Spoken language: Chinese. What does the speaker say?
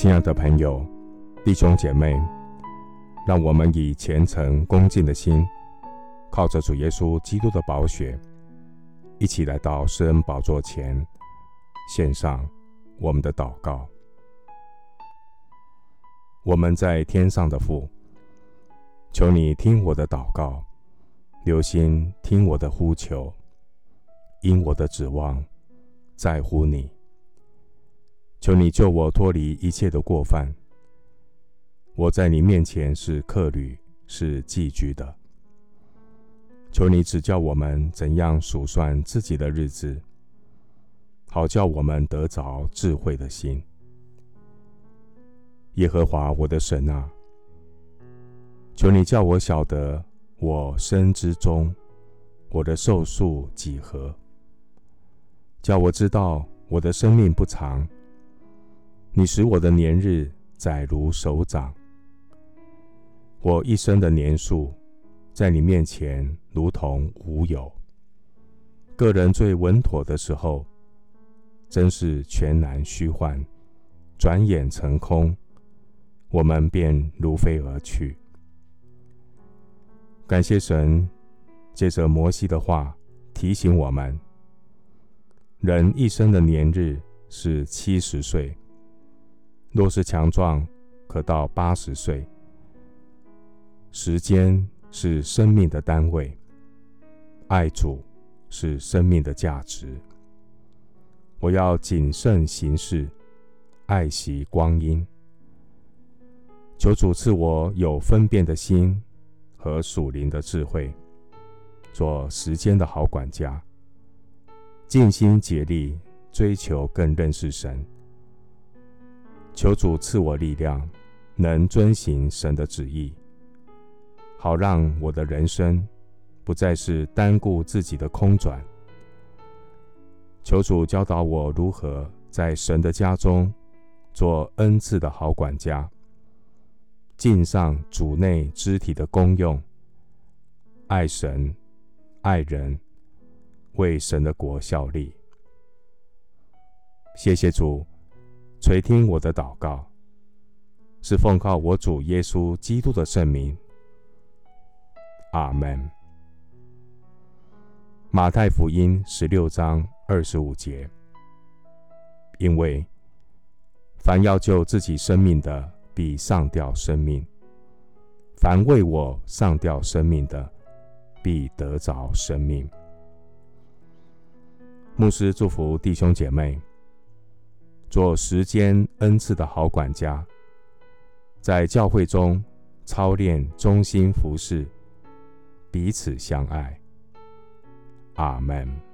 亲爱的朋友、弟兄姐妹，让我们以虔诚恭敬的心，靠着主耶稣基督的宝血，一起来到施恩宝座前，献上我们的祷告。我们在天上的父，求你听我的祷告，留心听我的呼求，因我的指望在乎你。求你救我脱离一切的过犯。我在你面前是客旅，是寄居的。求你指教我们怎样数算自己的日子，好叫我们得着智慧的心。耶和华我的神啊，求你叫我晓得我生之中，我的寿数几何，叫我知道我的生命不长。你使我的年日载如手掌，我一生的年数在你面前如同无有。个人最稳妥的时候，真是全然虚幻，转眼成空，我们便如飞而去。感谢神，借着摩西的话提醒我们：人一生的年日是七十岁。若是强壮，可到八十岁。时间是生命的单位，爱主是生命的价值。我要谨慎行事，爱惜光阴。求主赐我有分辨的心和属灵的智慧，做时间的好管家，尽心竭力追求更认识神。求主赐我力量，能遵行神的旨意，好让我的人生不再是单顾自己的空转。求主教导我如何在神的家中做恩赐的好管家，尽上主内肢体的功用，爱神爱人，为神的国效力。谢谢主。垂听我的祷告，是奉靠我主耶稣基督的圣名。阿门。马太福音十六章二十五节，因为凡要救自己生命的，必上吊生命；凡为我上吊生命的，必得着生命。牧师祝福弟兄姐妹。做时间恩赐的好管家，在教会中操练忠心服饰，彼此相爱。阿门。